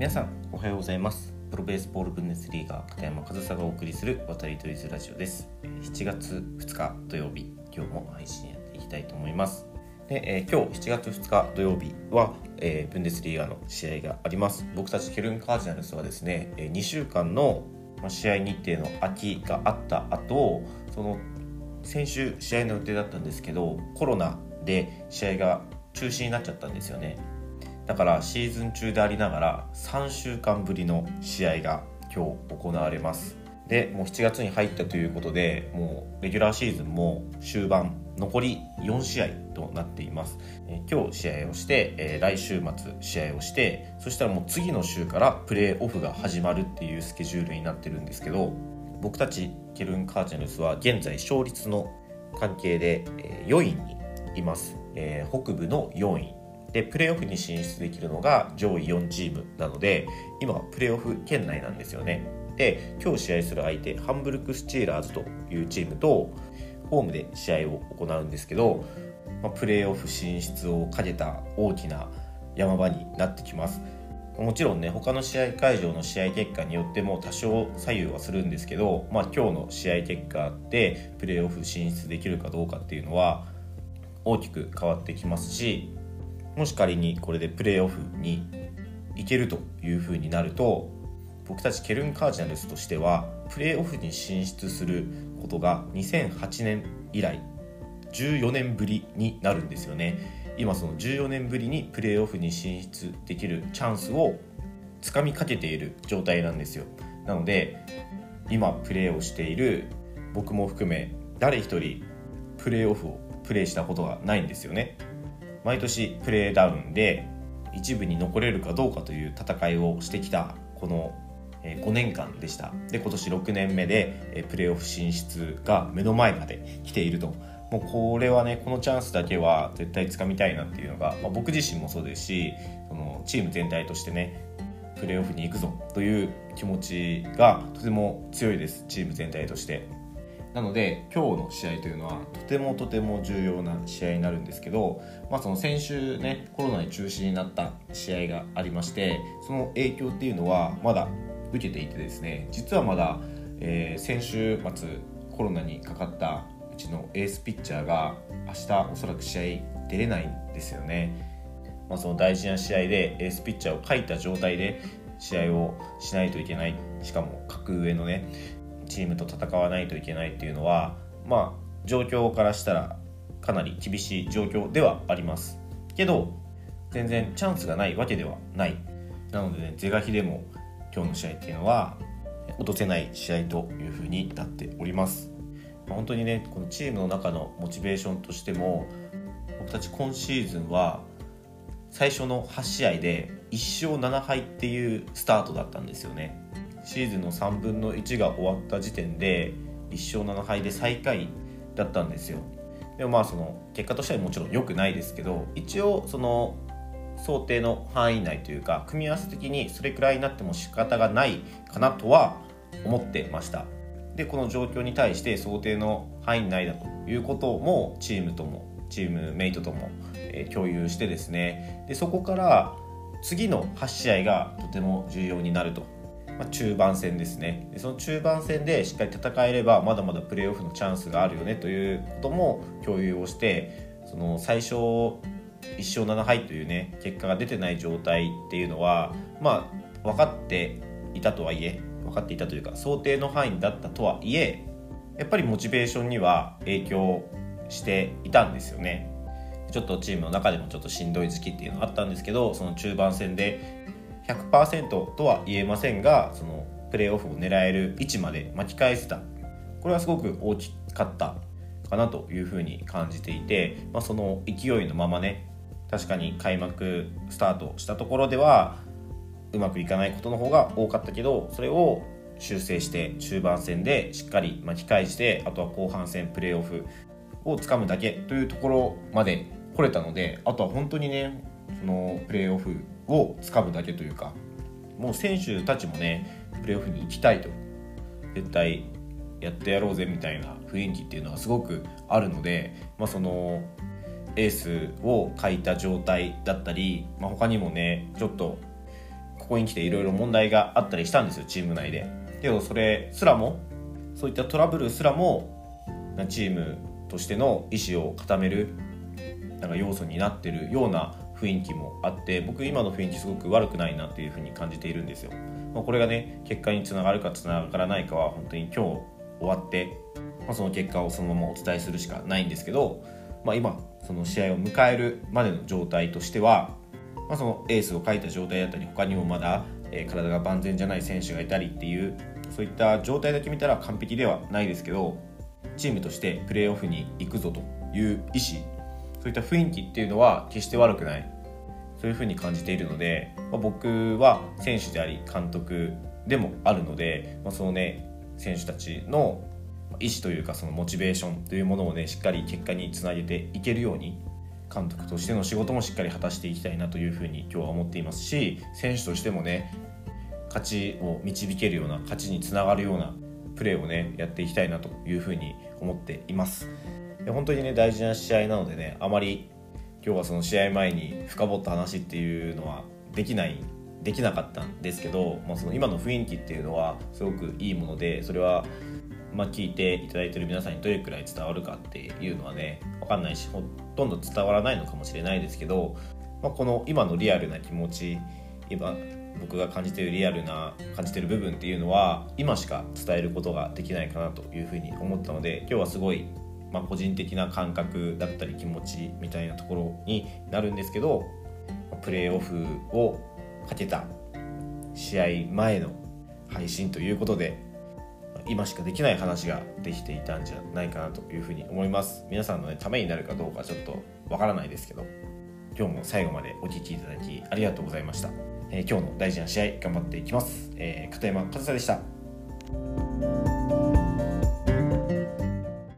皆さんおはようございます。プロベースボールブンデスリーガー片山和沙がお送りする渡りトイズラジオです。7月2日土曜日今日も配信やっていきたいと思います。で、えー、今日7月2日土曜日は、えー、ブンデスリーガーの試合があります。僕たちケルンカージナルスはですねえ2週間の試合日程の空きがあった後その先週試合の予定だったんですけどコロナで試合が中止になっちゃったんですよね。だからシーズン中でありながら3週間ぶりの試合が今日行われます。でもう7月に入ったということでもうレギュラーシーズンも終盤残り4試合となっています、え今日試合をして、え来週末試合をしてそしたらもう次の週からプレーオフが始まるっていうスケジュールになってるんですけど僕たちケルン・カージナルスは現在勝率の関係で、え4位にいます、え北部の4位。でプレーオフに進出できるのが上位4チームなので今プレーオフ圏内なんですよね。で今日試合する相手ハンブルクスチーラーズというチームとホームで試合を行うんですけど、まあ、プレーオフ進出をかけた大きな山場になってきます。もちろんね他の試合会場の試合結果によっても多少左右はするんですけど、まあ、今日の試合結果でプレーオフ進出できるかどうかっていうのは大きく変わってきますしもし仮にこれでプレーオフに行けるというふうになると僕たちケルン・カージナルスとしてはプレーオフに進出することが2008年以来14年ぶりになるんですよね。今その14年ぶりにプレーオフに進出できるチャンスをつかみかけている状態なんですよ。なので今プレーをしている僕も含め誰一人プレーオフをプレーしたことがないんですよね。毎年プレーダウンで一部に残れるかどうかという戦いをしてきたこの5年間でした。で今年6年目でプレーオフ進出が目の前まで来ていると。もうこれはねこのチャンスだけは絶対つかみたいなっていうのが、まあ、僕自身もそうですしそのチーム全体としてねプレーオフに行くぞという気持ちがとても強いですチーム全体として。なので今日の試合というのはとてもとても重要な試合になるんですけど、まあ、その先週ねコロナに中止になった試合がありましてその影響っていうのはまだ受けていてですね実はまだ、えー、先週末コロナにかかったうちのエースピッチャーが明日おそらく試合出れないんですよね。まあ、その大事な試合でエースピッチャーを書いた状態で試合をしないといけないしかも格上のねチームと戦わないといけないっていうのはまあ状況からしたらかなり厳しい状況ではあります。けど全然チャンスがないわけではない。なのでね是が非でも今日の試合っていうのは落とせない試合というふうになっております、まあ、本当にねこのチームの中のモチベーションとしても僕たち今シーズンは最初の8試合で1勝7敗っていうスタートだったんですよね。シーズンの3分の1が終わった時点で1勝7敗で最下位だったんですよ。でもまあその結果としてはもちろん良くないですけど一応その想定の範囲内というか組み合わせ的にそれくらいになっても仕方がないかなとは思ってました。でこの状況に対して想定の範囲内だということもチームともチームメイトとも、え共有してですね。でそこから次の8試合がとても重要になると。まあ、中盤戦ですね。でその中盤戦でしっかり戦えればまだまだプレーオフのチャンスがあるよねということも共有をしてその最初1勝7敗というね結果が出てない状態っていうのはまあ分かっていたとはいえ分かっていたというか想定の範囲だったとはいえやっぱりモチベーションには影響していたんですよね。ちょっとチームの中でもちょっとしんどい時期っていうのがあったんですけどその中盤戦で100%とは言えませんがそのプレーオフを狙える位置まで巻き返せた。これはすごく大きかった。かなというふうに感じていて、まあ、その勢いのままね確かに開幕スタートしたところではうまくいかないことの方が多かったけどそれを修正して中盤戦でしっかり巻き返してあとは後半戦プレーオフをつかむだけというところまで来れたのであとは本当にねそのプレーオフをつかむだけというかもう選手たちもねプレーオフに行きたいと絶対やってやろうぜみたいな雰囲気っていうのはすごくあるので、まあ、そのエースを書いた状態だったり、まあ、他にもねちょっとここに来ていろいろ問題があったりしたんですよチーム内で。けどそれすらもそういったトラブルすらもチームとしての意思を固めるなんか要素になってるような雰囲気もあって僕今の雰囲気すごく悪くないなっていうふうに感じているんですよ、まあ、これがね結果につながるかつながらないかは本当に今日終わって、まあ、その結果をそのままお伝えするしかないんですけど、まあ、今その試合を迎えるまでの状態としては、まあ、そのエースを書いた状態だったり他にもまだ、体が万全じゃない選手がいたりっていうそういった状態だけ見たら完璧ではないですけどチームとしてプレーオフに行くぞという意思そういった雰囲気っていうのは決して悪くない。そういうふうに感じているので、まあ、僕は選手であり監督でもあるので、まあ、そのね選手たちの意思というかそのモチベーションというものをねしっかり結果につなげていけるように監督としての仕事もしっかり果たしていきたいなというふうに今日は思っていますし選手としてもね勝ちを導けるような勝ちにつながるようなプレーをねやっていきたいなというふうに思っています。本当にね大事な試合なのでねあまり今日はその試合前に深掘った話っていうのはできないできなかったんですけど、まあ、その今の雰囲気っていうのはすごくいいものでそれはまあ聞いていただいてる皆さんにどれくらい伝わるかっていうのはね分かんないしほとんど伝わらないのかもしれないですけど、まあ、この今のリアルな気持ち今僕が感じてるリアルな感じてる部分っていうのは今しか伝えることができないかなというふうに思ったので今日はすごいまあ、個人的な感覚だったり気持ちみたいなところになるんですけどプレーオフをかけた試合前の配信ということで今しかできない話ができていたんじゃないかなというふうに思います。皆さんの、ね、ためになるかどうかちょっとわからないですけど今日も最後までお聴きいただきありがとうございました、えー、今日の大事な試合頑張っていきます、えー、片山和沙でした。